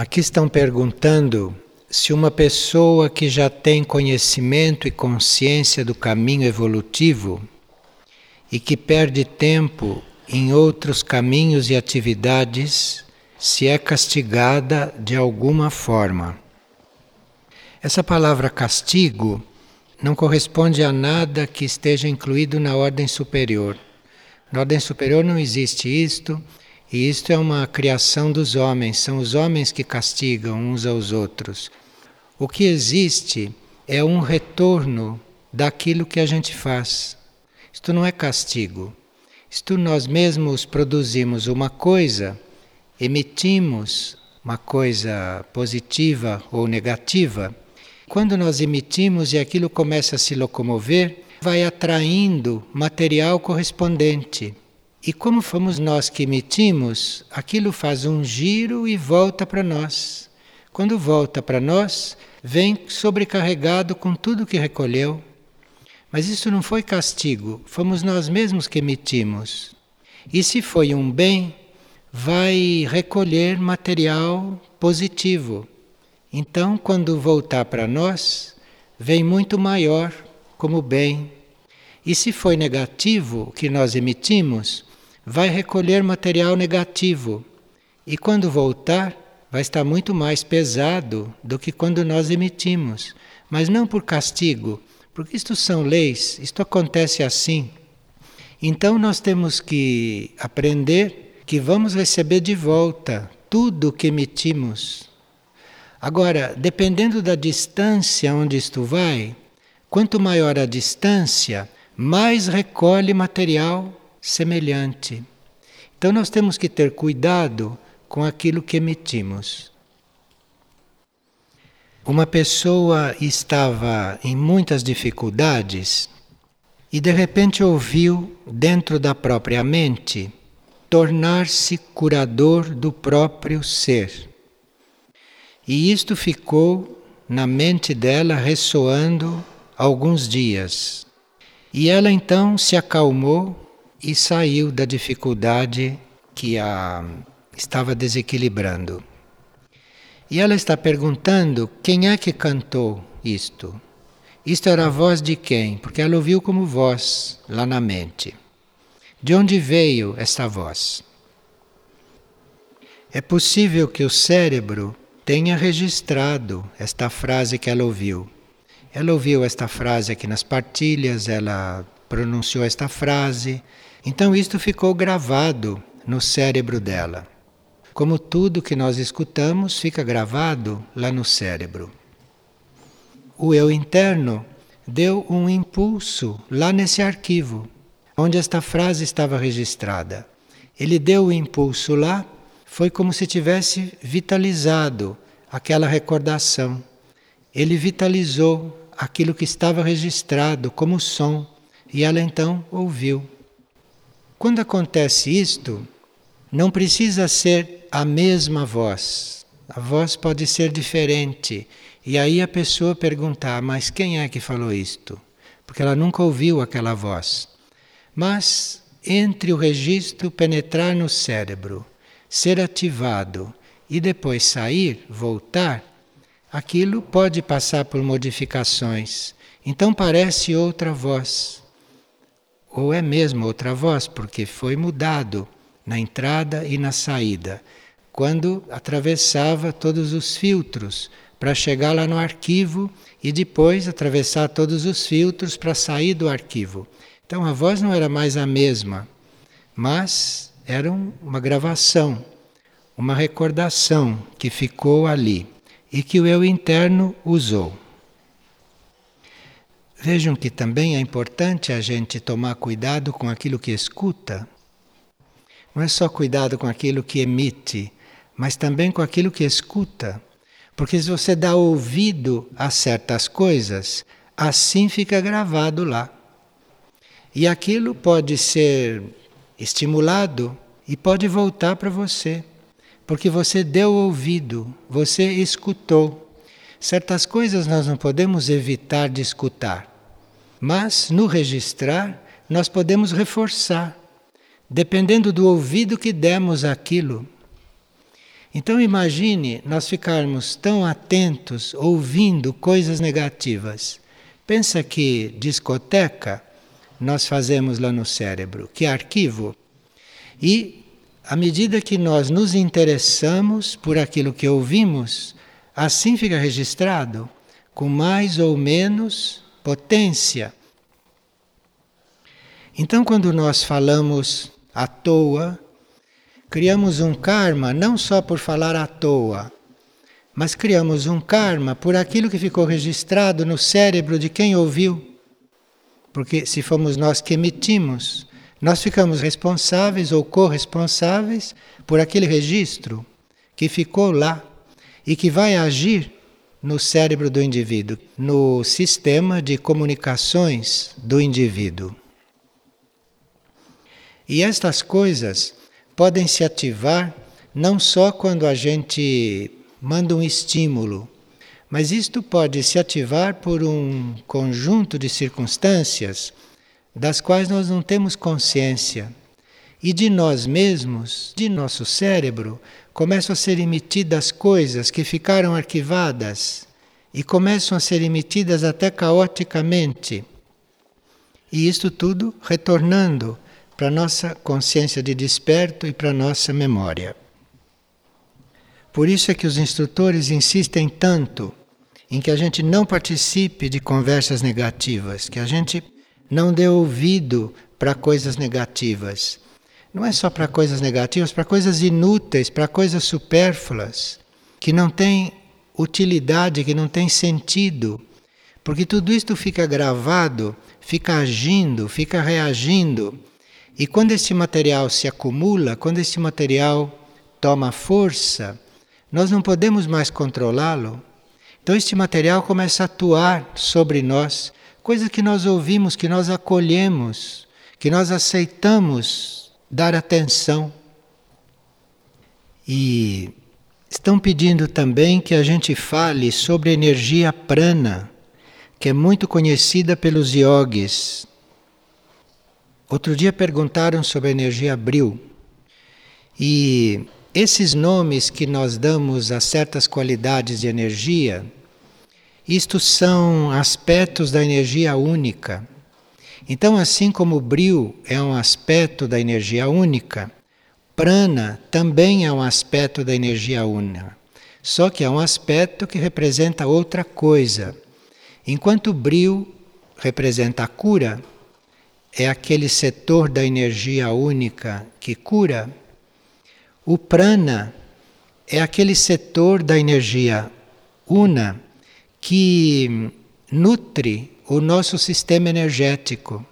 Aqui estão perguntando se uma pessoa que já tem conhecimento e consciência do caminho evolutivo e que perde tempo em outros caminhos e atividades, se é castigada de alguma forma. Essa palavra castigo não corresponde a nada que esteja incluído na ordem superior. Na ordem superior não existe isto, e isto é uma criação dos homens, são os homens que castigam uns aos outros. O que existe é um retorno daquilo que a gente faz. Isto não é castigo. Isto nós mesmos produzimos uma coisa, emitimos uma coisa positiva ou negativa. Quando nós emitimos e aquilo começa a se locomover, vai atraindo material correspondente. E como fomos nós que emitimos, aquilo faz um giro e volta para nós. Quando volta para nós, vem sobrecarregado com tudo que recolheu. Mas isso não foi castigo, fomos nós mesmos que emitimos. E se foi um bem, vai recolher material positivo. Então, quando voltar para nós, vem muito maior como bem. E se foi negativo que nós emitimos, vai recolher material negativo e quando voltar vai estar muito mais pesado do que quando nós emitimos, mas não por castigo, porque isto são leis, isto acontece assim. Então nós temos que aprender que vamos receber de volta tudo o que emitimos. Agora, dependendo da distância onde isto vai, quanto maior a distância, mais recolhe material semelhante. Então nós temos que ter cuidado com aquilo que emitimos. Uma pessoa estava em muitas dificuldades e de repente ouviu dentro da própria mente tornar-se curador do próprio ser. E isto ficou na mente dela ressoando alguns dias. E ela então se acalmou e saiu da dificuldade que a estava desequilibrando. E ela está perguntando quem é que cantou isto. Isto era a voz de quem? Porque ela ouviu como voz lá na mente. De onde veio esta voz? É possível que o cérebro tenha registrado esta frase que ela ouviu. Ela ouviu esta frase aqui nas partilhas, ela pronunciou esta frase, então isto ficou gravado no cérebro dela. Como tudo que nós escutamos fica gravado lá no cérebro. O eu interno deu um impulso lá nesse arquivo, onde esta frase estava registrada. Ele deu o impulso lá, foi como se tivesse vitalizado aquela recordação. Ele vitalizou aquilo que estava registrado como som e ela então ouviu. Quando acontece isto, não precisa ser a mesma voz. A voz pode ser diferente. E aí a pessoa perguntar: mas quem é que falou isto? Porque ela nunca ouviu aquela voz. Mas entre o registro penetrar no cérebro, ser ativado e depois sair, voltar, aquilo pode passar por modificações. Então parece outra voz ou é mesmo outra voz, porque foi mudado na entrada e na saída, quando atravessava todos os filtros para chegar lá no arquivo e depois atravessar todos os filtros para sair do arquivo. Então a voz não era mais a mesma, mas era uma gravação, uma recordação que ficou ali e que o eu interno usou. Vejam que também é importante a gente tomar cuidado com aquilo que escuta. Não é só cuidado com aquilo que emite, mas também com aquilo que escuta. Porque se você dá ouvido a certas coisas, assim fica gravado lá. E aquilo pode ser estimulado e pode voltar para você, porque você deu ouvido, você escutou. Certas coisas nós não podemos evitar de escutar. Mas no registrar, nós podemos reforçar, dependendo do ouvido que demos àquilo. Então imagine nós ficarmos tão atentos ouvindo coisas negativas. Pensa que discoteca nós fazemos lá no cérebro, que arquivo. E à medida que nós nos interessamos por aquilo que ouvimos, assim fica registrado, com mais ou menos potência. Então, quando nós falamos à toa, criamos um karma não só por falar à toa, mas criamos um karma por aquilo que ficou registrado no cérebro de quem ouviu. Porque se fomos nós que emitimos, nós ficamos responsáveis ou corresponsáveis por aquele registro que ficou lá e que vai agir no cérebro do indivíduo, no sistema de comunicações do indivíduo. E estas coisas podem se ativar não só quando a gente manda um estímulo, mas isto pode se ativar por um conjunto de circunstâncias das quais nós não temos consciência. E de nós mesmos, de nosso cérebro, começam a ser emitidas coisas que ficaram arquivadas e começam a ser emitidas até caoticamente. E isto tudo retornando para a nossa consciência de desperto e para a nossa memória. Por isso é que os instrutores insistem tanto em que a gente não participe de conversas negativas, que a gente não dê ouvido para coisas negativas. Não é só para coisas negativas, para coisas inúteis, para coisas supérfluas, que não têm utilidade, que não têm sentido. Porque tudo isto fica gravado, fica agindo, fica reagindo e quando esse material se acumula, quando esse material toma força, nós não podemos mais controlá-lo. Então este material começa a atuar sobre nós, coisas que nós ouvimos, que nós acolhemos, que nós aceitamos dar atenção. E estão pedindo também que a gente fale sobre a energia prana, que é muito conhecida pelos yogis, Outro dia perguntaram sobre a energia abril. E esses nomes que nós damos a certas qualidades de energia, isto são aspectos da energia única. Então, assim como o bril é um aspecto da energia única, prana também é um aspecto da energia única. Só que é um aspecto que representa outra coisa. Enquanto o bril representa a cura, é aquele setor da energia única que cura. O prana é aquele setor da energia una que nutre o nosso sistema energético.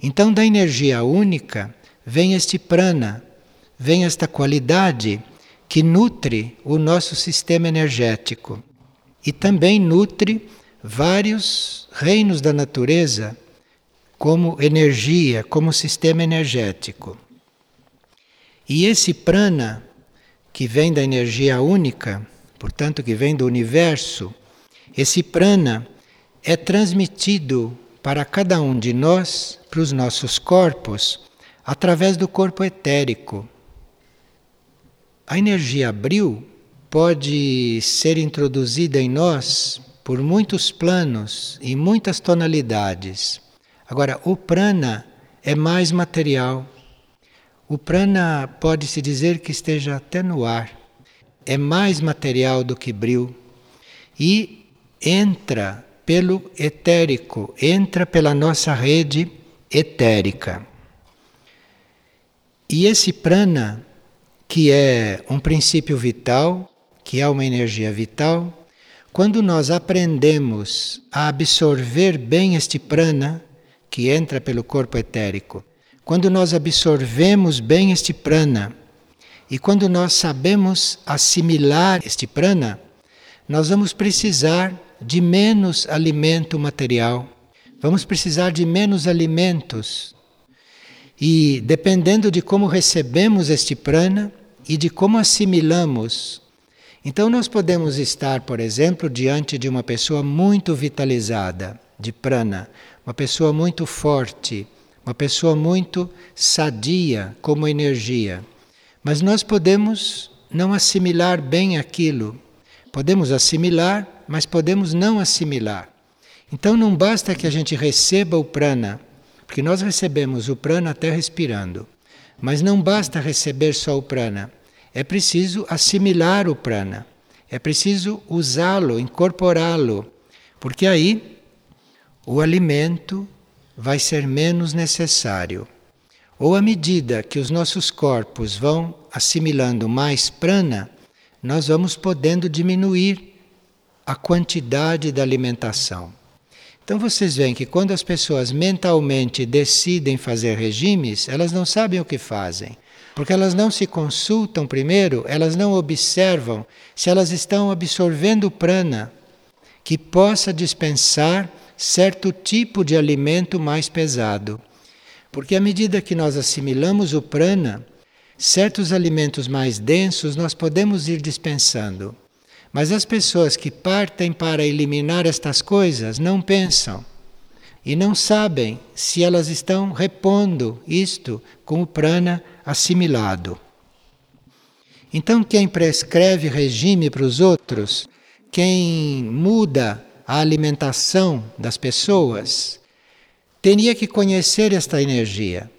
Então, da energia única vem este prana, vem esta qualidade que nutre o nosso sistema energético e também nutre vários reinos da natureza como energia, como sistema energético. E esse prana, que vem da energia única, portanto, que vem do universo, esse prana é transmitido para cada um de nós, para os nossos corpos, através do corpo etérico. A energia abril pode ser introduzida em nós por muitos planos e muitas tonalidades. Agora, o prana é mais material. O prana pode-se dizer que esteja até no ar. É mais material do que bril. E entra pelo etérico, entra pela nossa rede etérica. E esse prana, que é um princípio vital, que é uma energia vital, quando nós aprendemos a absorver bem este prana, que entra pelo corpo etérico. Quando nós absorvemos bem este prana e quando nós sabemos assimilar este prana, nós vamos precisar de menos alimento material, vamos precisar de menos alimentos. E dependendo de como recebemos este prana e de como assimilamos, então nós podemos estar, por exemplo, diante de uma pessoa muito vitalizada de prana, uma pessoa muito forte, uma pessoa muito sadia como energia. Mas nós podemos não assimilar bem aquilo. Podemos assimilar, mas podemos não assimilar. Então não basta que a gente receba o prana, porque nós recebemos o prana até respirando. Mas não basta receber só o prana. É preciso assimilar o prana. É preciso usá-lo, incorporá-lo, porque aí o alimento vai ser menos necessário. Ou à medida que os nossos corpos vão assimilando mais prana, nós vamos podendo diminuir a quantidade da alimentação. Então vocês veem que quando as pessoas mentalmente decidem fazer regimes, elas não sabem o que fazem, porque elas não se consultam primeiro, elas não observam se elas estão absorvendo prana que possa dispensar certo tipo de alimento mais pesado. Porque à medida que nós assimilamos o prana, certos alimentos mais densos nós podemos ir dispensando. Mas as pessoas que partem para eliminar estas coisas não pensam e não sabem se elas estão repondo isto com o prana assimilado. Então, quem prescreve regime para os outros, quem muda a alimentação das pessoas, teria que conhecer esta energia,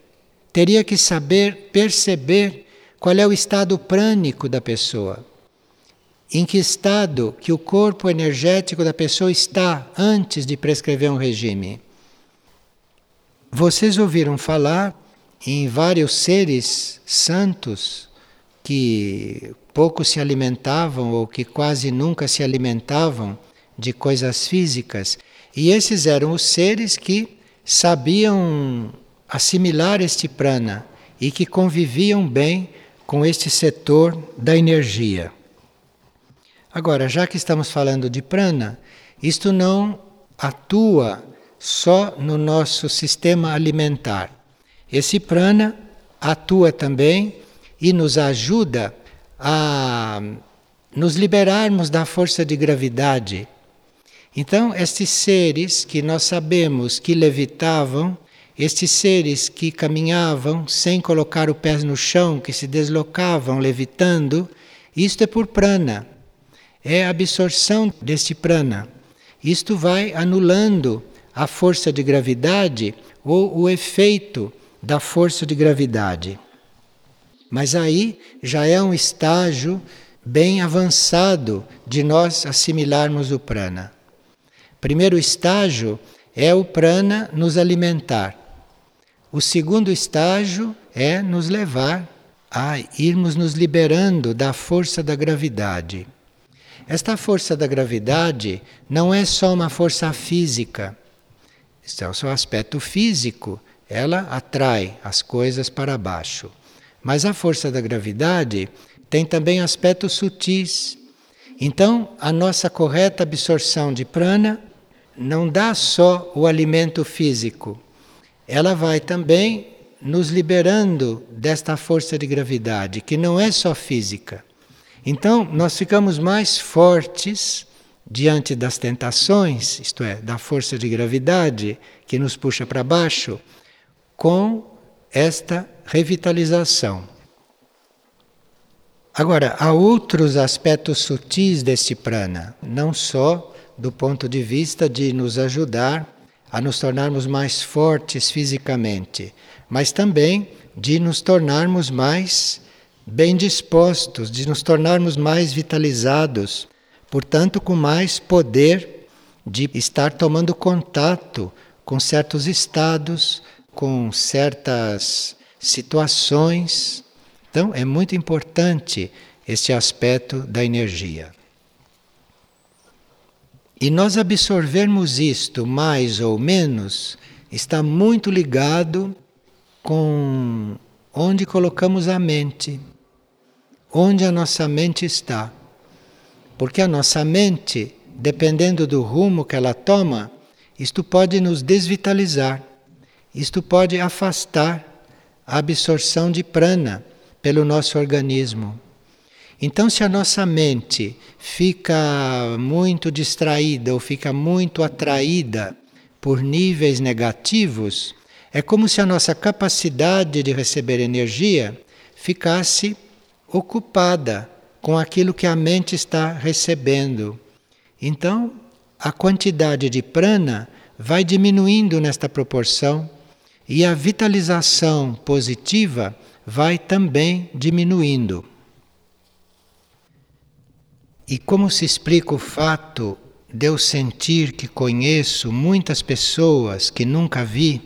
teria que saber perceber qual é o estado prânico da pessoa em que estado que o corpo energético da pessoa está antes de prescrever um regime. Vocês ouviram falar em vários seres santos que pouco se alimentavam ou que quase nunca se alimentavam de coisas físicas, e esses eram os seres que sabiam assimilar este prana e que conviviam bem com este setor da energia. Agora, já que estamos falando de prana, isto não atua só no nosso sistema alimentar. Esse prana atua também e nos ajuda a nos liberarmos da força de gravidade. Então, estes seres que nós sabemos que levitavam, estes seres que caminhavam sem colocar o pé no chão, que se deslocavam levitando, isto é por prana é a absorção deste prana. Isto vai anulando a força de gravidade ou o efeito da força de gravidade. Mas aí já é um estágio bem avançado de nós assimilarmos o prana. Primeiro estágio é o prana nos alimentar. O segundo estágio é nos levar a irmos nos liberando da força da gravidade. Esta força da gravidade não é só uma força física. Este é o seu aspecto físico, ela atrai as coisas para baixo. Mas a força da gravidade tem também aspectos sutis. Então, a nossa correta absorção de prana não dá só o alimento físico, ela vai também nos liberando desta força de gravidade, que não é só física. Então, nós ficamos mais fortes diante das tentações, isto é, da força de gravidade que nos puxa para baixo, com esta revitalização. Agora, há outros aspectos sutis deste prana, não só do ponto de vista de nos ajudar a nos tornarmos mais fortes fisicamente, mas também de nos tornarmos mais bem dispostos, de nos tornarmos mais vitalizados, portanto, com mais poder de estar tomando contato com certos estados, com certas situações. Então, é muito importante este aspecto da energia. E nós absorvermos isto mais ou menos está muito ligado com onde colocamos a mente onde a nossa mente está. Porque a nossa mente, dependendo do rumo que ela toma, isto pode nos desvitalizar, isto pode afastar a absorção de prana pelo nosso organismo. Então, se a nossa mente fica muito distraída ou fica muito atraída por níveis negativos, é como se a nossa capacidade de receber energia ficasse ocupada com aquilo que a mente está recebendo. Então, a quantidade de prana vai diminuindo nesta proporção e a vitalização positiva vai também diminuindo. E como se explica o fato de eu sentir que conheço muitas pessoas que nunca vi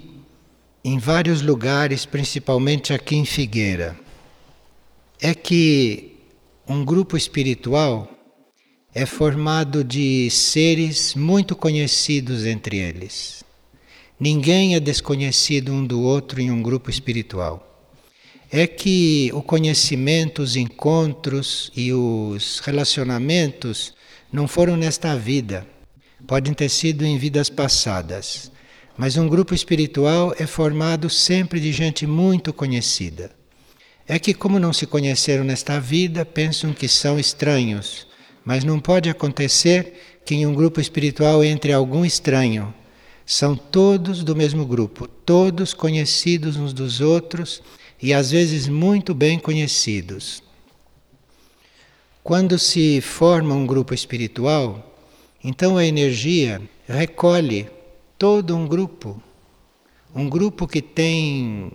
em vários lugares, principalmente aqui em Figueira? É que um grupo espiritual é formado de seres muito conhecidos entre eles. Ninguém é desconhecido um do outro em um grupo espiritual é que o conhecimento, os encontros e os relacionamentos não foram nesta vida, podem ter sido em vidas passadas. Mas um grupo espiritual é formado sempre de gente muito conhecida. É que, como não se conheceram nesta vida, pensam que são estranhos. Mas não pode acontecer que em um grupo espiritual entre algum estranho. São todos do mesmo grupo, todos conhecidos uns dos outros e às vezes muito bem conhecidos. Quando se forma um grupo espiritual, então a energia recolhe todo um grupo, um grupo que tem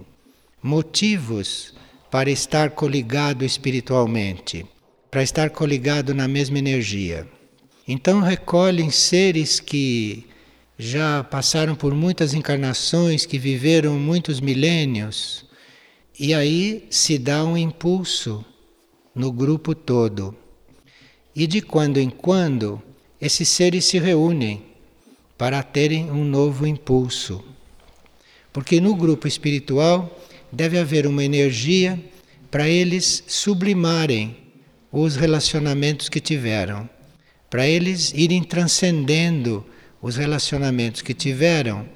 motivos para estar coligado espiritualmente, para estar coligado na mesma energia. Então recolhem seres que já passaram por muitas encarnações, que viveram muitos milênios, e aí se dá um impulso no grupo todo. E de quando em quando, esses seres se reúnem para terem um novo impulso. Porque no grupo espiritual deve haver uma energia para eles sublimarem os relacionamentos que tiveram, para eles irem transcendendo os relacionamentos que tiveram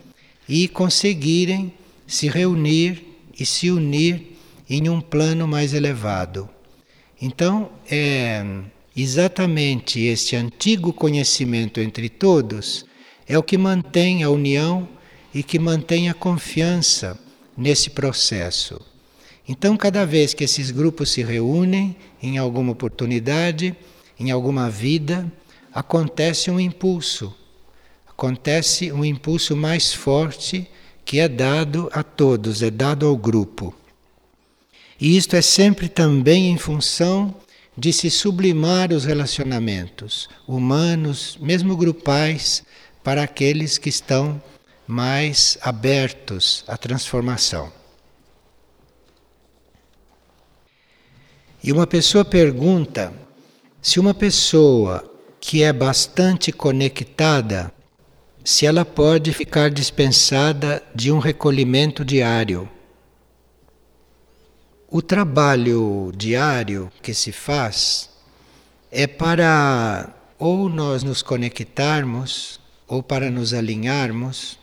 e conseguirem se reunir e se unir em um plano mais elevado. Então, é exatamente este antigo conhecimento entre todos é o que mantém a união e que mantém a confiança nesse processo. Então, cada vez que esses grupos se reúnem em alguma oportunidade, em alguma vida, acontece um impulso. Acontece um impulso mais forte que é dado a todos, é dado ao grupo. E isto é sempre também em função de se sublimar os relacionamentos humanos, mesmo grupais, para aqueles que estão mais abertos à transformação. E uma pessoa pergunta se uma pessoa que é bastante conectada se ela pode ficar dispensada de um recolhimento diário. O trabalho diário que se faz é para ou nós nos conectarmos, ou para nos alinharmos,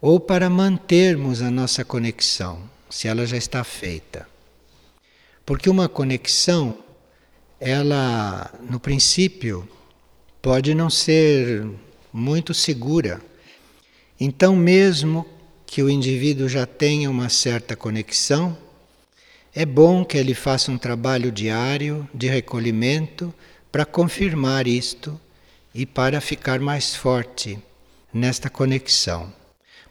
ou para mantermos a nossa conexão, se ela já está feita. Porque uma conexão, ela, no princípio, pode não ser muito segura. Então, mesmo que o indivíduo já tenha uma certa conexão, é bom que ele faça um trabalho diário de recolhimento para confirmar isto e para ficar mais forte nesta conexão.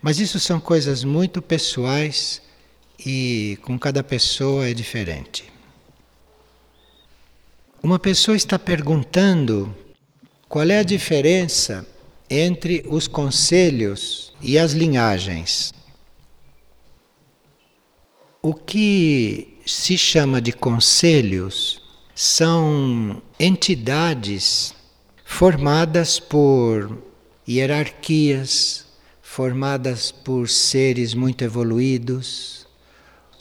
Mas isso são coisas muito pessoais e com cada pessoa é diferente. Uma pessoa está perguntando qual é a diferença entre os conselhos e as linhagens. O que se chama de conselhos são entidades formadas por hierarquias, formadas por seres muito evoluídos,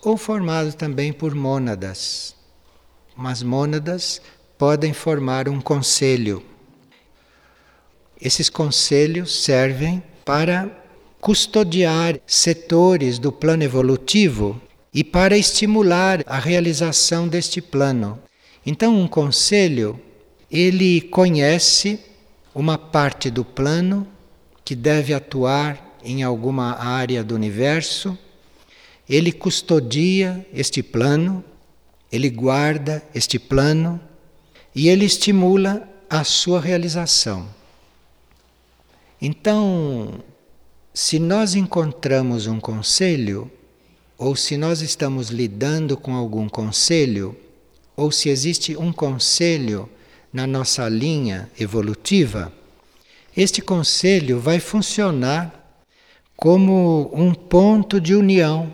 ou formados também por mônadas. Mas mônadas podem formar um conselho. Esses conselhos servem para custodiar setores do plano evolutivo e para estimular a realização deste plano. Então, um conselho, ele conhece uma parte do plano que deve atuar em alguma área do universo, ele custodia este plano, ele guarda este plano, e ele estimula a sua realização. Então, se nós encontramos um conselho, ou se nós estamos lidando com algum conselho, ou se existe um conselho na nossa linha evolutiva, este conselho vai funcionar como um ponto de união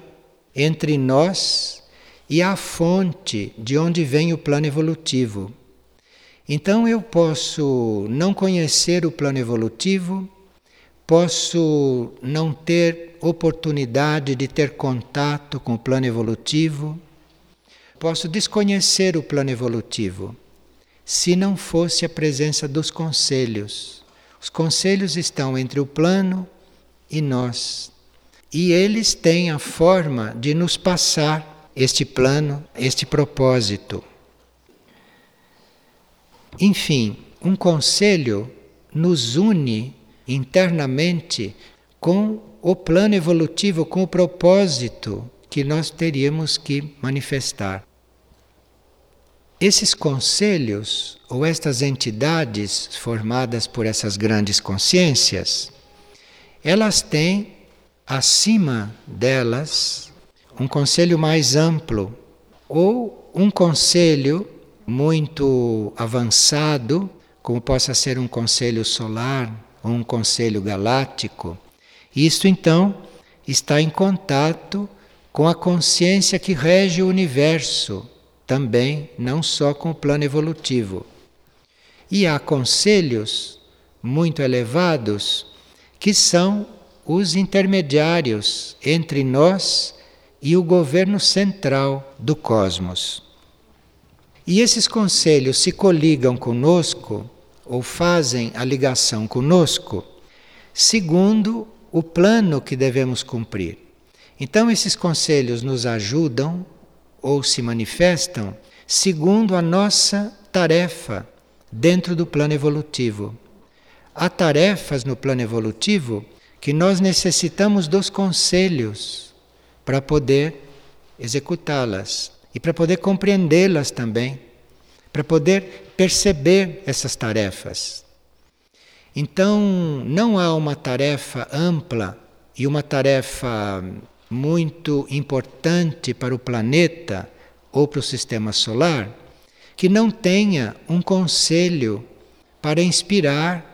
entre nós e a fonte de onde vem o plano evolutivo. Então eu posso não conhecer o plano evolutivo, posso não ter oportunidade de ter contato com o plano evolutivo, posso desconhecer o plano evolutivo, se não fosse a presença dos conselhos. Os conselhos estão entre o plano e nós. E eles têm a forma de nos passar este plano, este propósito. Enfim, um conselho nos une internamente com o plano evolutivo, com o propósito que nós teríamos que manifestar. Esses conselhos ou estas entidades formadas por essas grandes consciências, elas têm acima delas um conselho mais amplo ou um conselho muito avançado, como possa ser um conselho solar ou um conselho galáctico. Isto então está em contato com a consciência que rege o universo, também, não só com o plano evolutivo. E há conselhos muito elevados que são os intermediários entre nós e o governo central do cosmos. E esses conselhos se coligam conosco ou fazem a ligação conosco segundo o plano que devemos cumprir. Então, esses conselhos nos ajudam ou se manifestam segundo a nossa tarefa dentro do plano evolutivo. Há tarefas no plano evolutivo que nós necessitamos dos conselhos para poder executá-las e para poder compreendê-las também, para poder perceber essas tarefas. Então, não há uma tarefa ampla e uma tarefa muito importante para o planeta ou para o sistema solar que não tenha um conselho para inspirar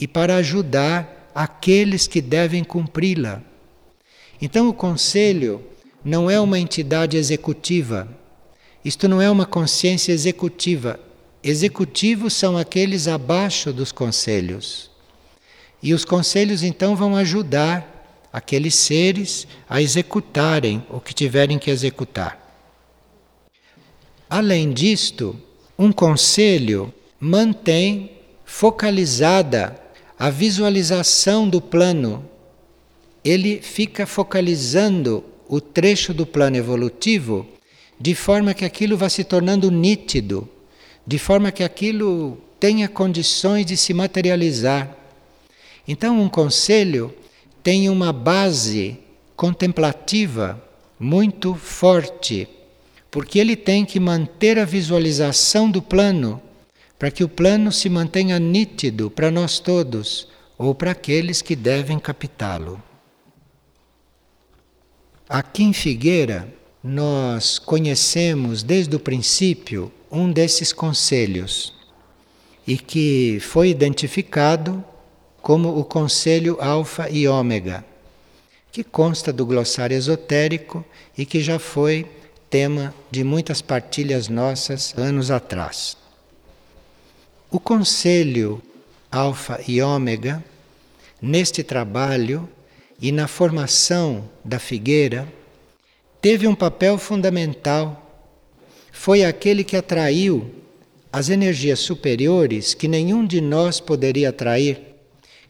e para ajudar aqueles que devem cumpri-la. Então, o conselho não é uma entidade executiva, isto não é uma consciência executiva. Executivos são aqueles abaixo dos conselhos. E os conselhos então vão ajudar aqueles seres a executarem o que tiverem que executar. Além disto, um conselho mantém focalizada a visualização do plano. Ele fica focalizando o trecho do plano evolutivo de forma que aquilo vá se tornando nítido, de forma que aquilo tenha condições de se materializar. Então, um conselho tem uma base contemplativa muito forte, porque ele tem que manter a visualização do plano, para que o plano se mantenha nítido para nós todos, ou para aqueles que devem captá-lo. Aqui em Figueira, nós conhecemos desde o princípio um desses conselhos e que foi identificado como o conselho Alfa e Ômega, que consta do glossário esotérico e que já foi tema de muitas partilhas nossas anos atrás. O conselho Alfa e Ômega, neste trabalho e na formação da figueira, teve um papel fundamental. Foi aquele que atraiu as energias superiores que nenhum de nós poderia atrair.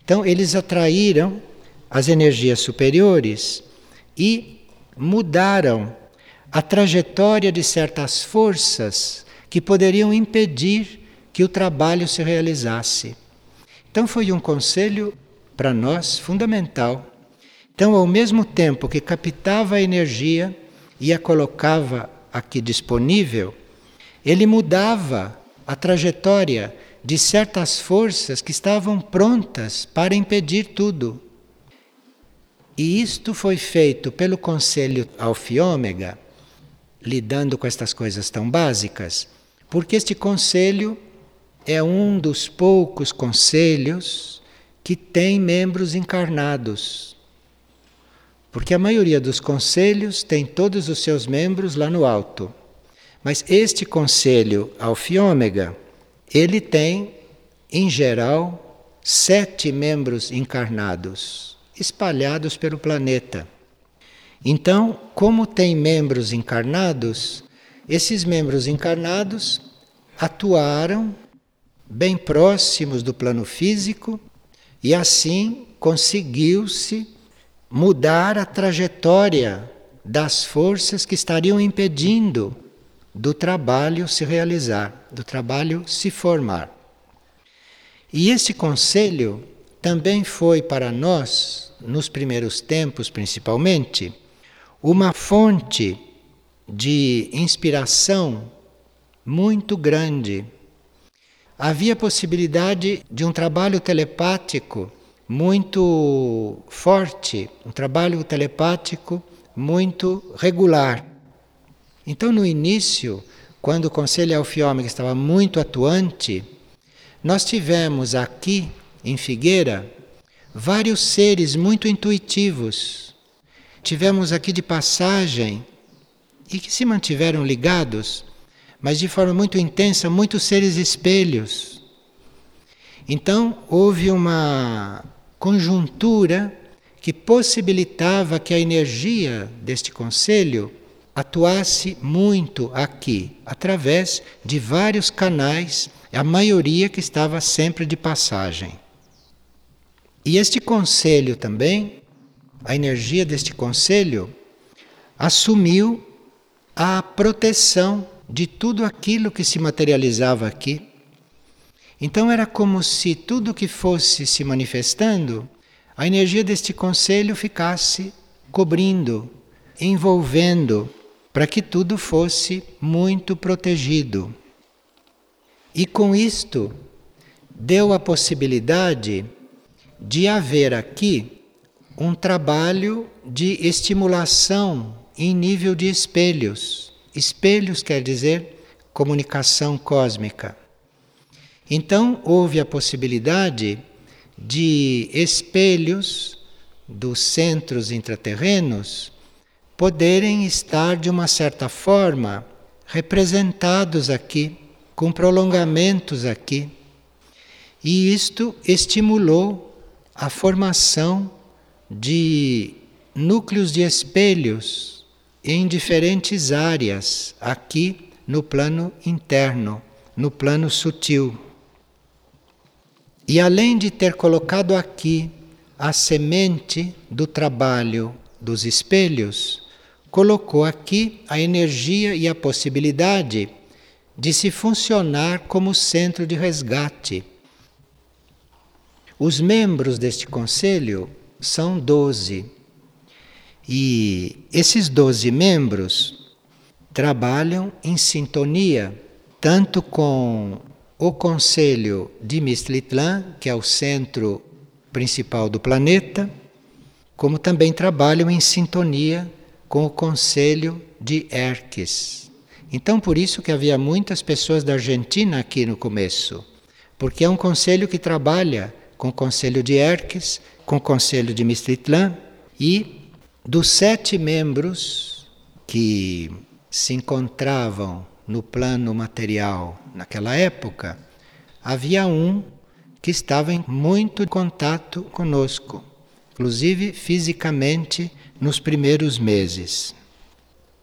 Então, eles atraíram as energias superiores e mudaram a trajetória de certas forças que poderiam impedir que o trabalho se realizasse. Então, foi um conselho para nós fundamental. Então, ao mesmo tempo que captava a energia, e a colocava aqui disponível, ele mudava a trajetória de certas forças que estavam prontas para impedir tudo. E isto foi feito pelo Conselho Alfa e Ômega, lidando com estas coisas tão básicas, porque este conselho é um dos poucos conselhos que tem membros encarnados. Porque a maioria dos conselhos tem todos os seus membros lá no alto. Mas este conselho Alfa e Ômega, ele tem, em geral, sete membros encarnados, espalhados pelo planeta. Então, como tem membros encarnados, esses membros encarnados atuaram bem próximos do plano físico e assim conseguiu-se mudar a trajetória das forças que estariam impedindo do trabalho se realizar, do trabalho se formar. E esse conselho também foi para nós, nos primeiros tempos principalmente, uma fonte de inspiração muito grande. Havia possibilidade de um trabalho telepático muito forte, um trabalho telepático muito regular. Então, no início, quando o Conselho Alfiômica estava muito atuante, nós tivemos aqui, em Figueira, vários seres muito intuitivos. Tivemos aqui de passagem e que se mantiveram ligados, mas de forma muito intensa, muitos seres espelhos. Então, houve uma conjuntura que possibilitava que a energia deste conselho atuasse muito aqui, através de vários canais, a maioria que estava sempre de passagem. E este conselho também, a energia deste conselho, assumiu a proteção de tudo aquilo que se materializava aqui então era como se tudo que fosse se manifestando, a energia deste conselho ficasse cobrindo, envolvendo, para que tudo fosse muito protegido. E com isto, deu a possibilidade de haver aqui um trabalho de estimulação em nível de espelhos. Espelhos quer dizer comunicação cósmica. Então houve a possibilidade de espelhos dos centros intraterrenos poderem estar de uma certa forma representados aqui, com prolongamentos aqui. E isto estimulou a formação de núcleos de espelhos em diferentes áreas aqui no plano interno, no plano sutil. E além de ter colocado aqui a semente do trabalho dos espelhos, colocou aqui a energia e a possibilidade de se funcionar como centro de resgate. Os membros deste conselho são doze. E esses doze membros trabalham em sintonia tanto com o Conselho de Mistlitlã, que é o centro principal do planeta, como também trabalham em sintonia com o Conselho de Erques. Então, por isso que havia muitas pessoas da Argentina aqui no começo, porque é um conselho que trabalha com o Conselho de Erques, com o Conselho de Mistlitlã e dos sete membros que se encontravam no plano material naquela época, havia um que estava em muito contato conosco, inclusive fisicamente nos primeiros meses.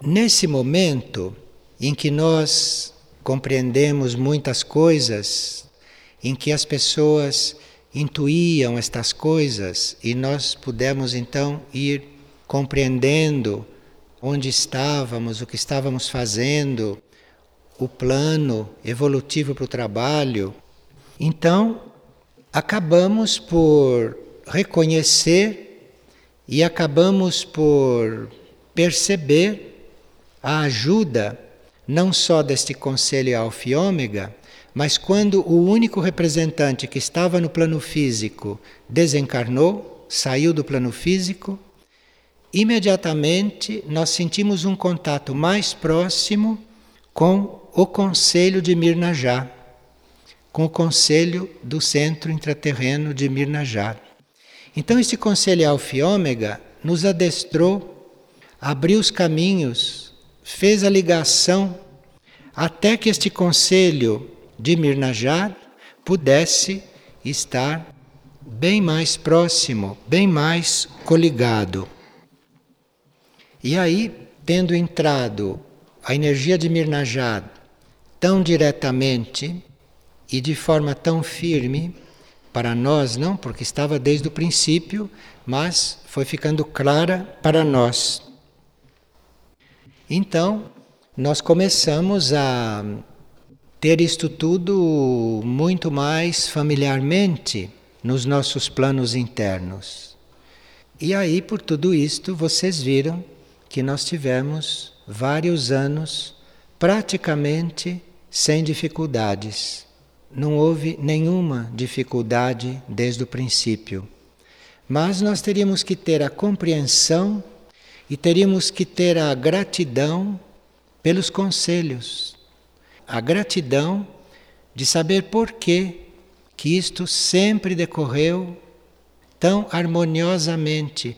Nesse momento em que nós compreendemos muitas coisas, em que as pessoas intuíam estas coisas e nós pudemos então ir compreendendo onde estávamos, o que estávamos fazendo, o plano evolutivo para o trabalho. Então, acabamos por reconhecer e acabamos por perceber a ajuda não só deste conselho Alfa e Ômega, Mas quando o único representante que estava no plano físico desencarnou, saiu do plano físico, imediatamente nós sentimos um contato mais próximo com o Conselho de Mirnajá, com o Conselho do Centro Intraterreno de Mirnajá. Então, este Conselho Alfa Ômega nos adestrou, abriu os caminhos, fez a ligação, até que este Conselho de Mirnajá pudesse estar bem mais próximo, bem mais coligado. E aí, tendo entrado a energia de Mirnajad tão diretamente e de forma tão firme, para nós não, porque estava desde o princípio, mas foi ficando clara para nós. Então, nós começamos a ter isto tudo muito mais familiarmente nos nossos planos internos. E aí, por tudo isto, vocês viram que nós tivemos vários anos praticamente sem dificuldades. Não houve nenhuma dificuldade desde o princípio. Mas nós teríamos que ter a compreensão e teríamos que ter a gratidão pelos conselhos. A gratidão de saber por que que isto sempre decorreu tão harmoniosamente,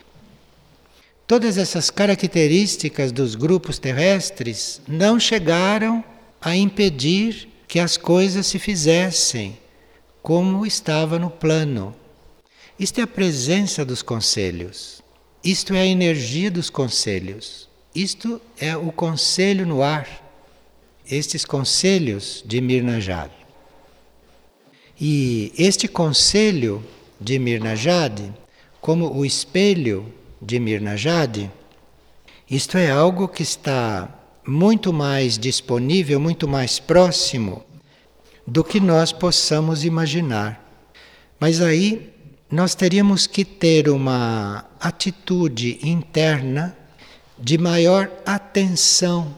Todas essas características dos grupos terrestres não chegaram a impedir que as coisas se fizessem como estava no plano. Isto é a presença dos conselhos. Isto é a energia dos conselhos. Isto é o conselho no ar. Estes conselhos de Mirnajad. E este conselho de Mirnajad, como o espelho de Mirna Jade, isto é algo que está muito mais disponível, muito mais próximo do que nós possamos imaginar. Mas aí nós teríamos que ter uma atitude interna de maior atenção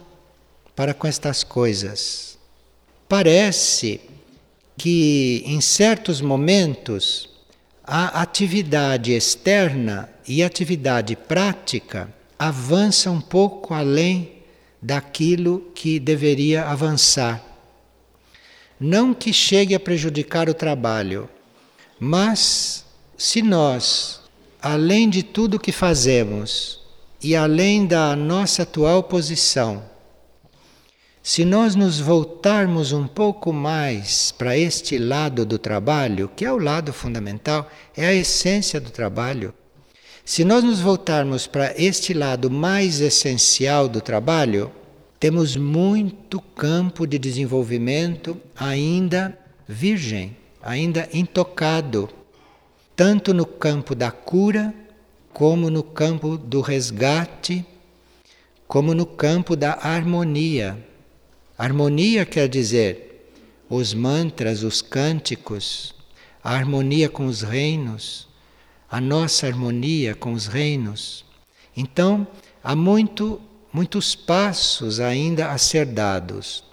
para com estas coisas. Parece que em certos momentos a atividade externa e a atividade prática avança um pouco além daquilo que deveria avançar. Não que chegue a prejudicar o trabalho, mas se nós, além de tudo que fazemos e além da nossa atual posição, se nós nos voltarmos um pouco mais para este lado do trabalho, que é o lado fundamental, é a essência do trabalho. Se nós nos voltarmos para este lado mais essencial do trabalho, temos muito campo de desenvolvimento ainda virgem, ainda intocado, tanto no campo da cura, como no campo do resgate, como no campo da harmonia. Harmonia quer dizer os mantras, os cânticos, a harmonia com os reinos, a nossa harmonia com os reinos. Então, há muito, muitos passos ainda a ser dados.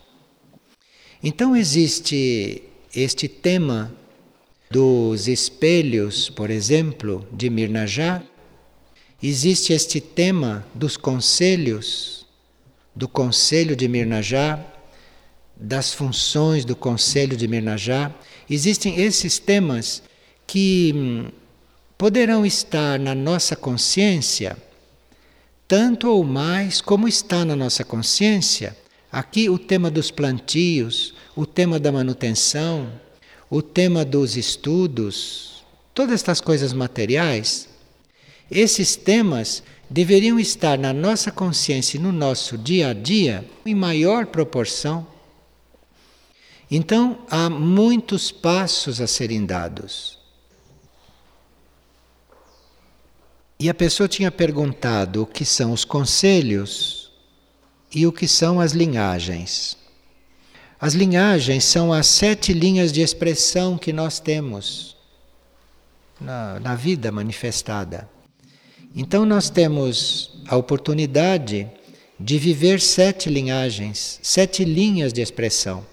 Então, existe este tema dos espelhos, por exemplo, de Mirnajá, existe este tema dos conselhos, do conselho de Mirnajá, das funções do Conselho de Mirnajá. Existem esses temas que hum, poderão estar na nossa consciência tanto ou mais como está na nossa consciência aqui o tema dos plantios, o tema da manutenção, o tema dos estudos, todas estas coisas materiais. Esses temas deveriam estar na nossa consciência e no nosso dia a dia em maior proporção então há muitos passos a serem dados. E a pessoa tinha perguntado o que são os conselhos e o que são as linhagens. As linhagens são as sete linhas de expressão que nós temos na, na vida manifestada. Então nós temos a oportunidade de viver sete linhagens, sete linhas de expressão.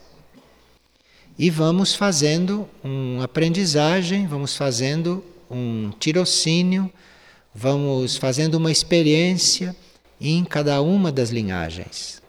E vamos fazendo uma aprendizagem, vamos fazendo um tirocínio, vamos fazendo uma experiência em cada uma das linhagens.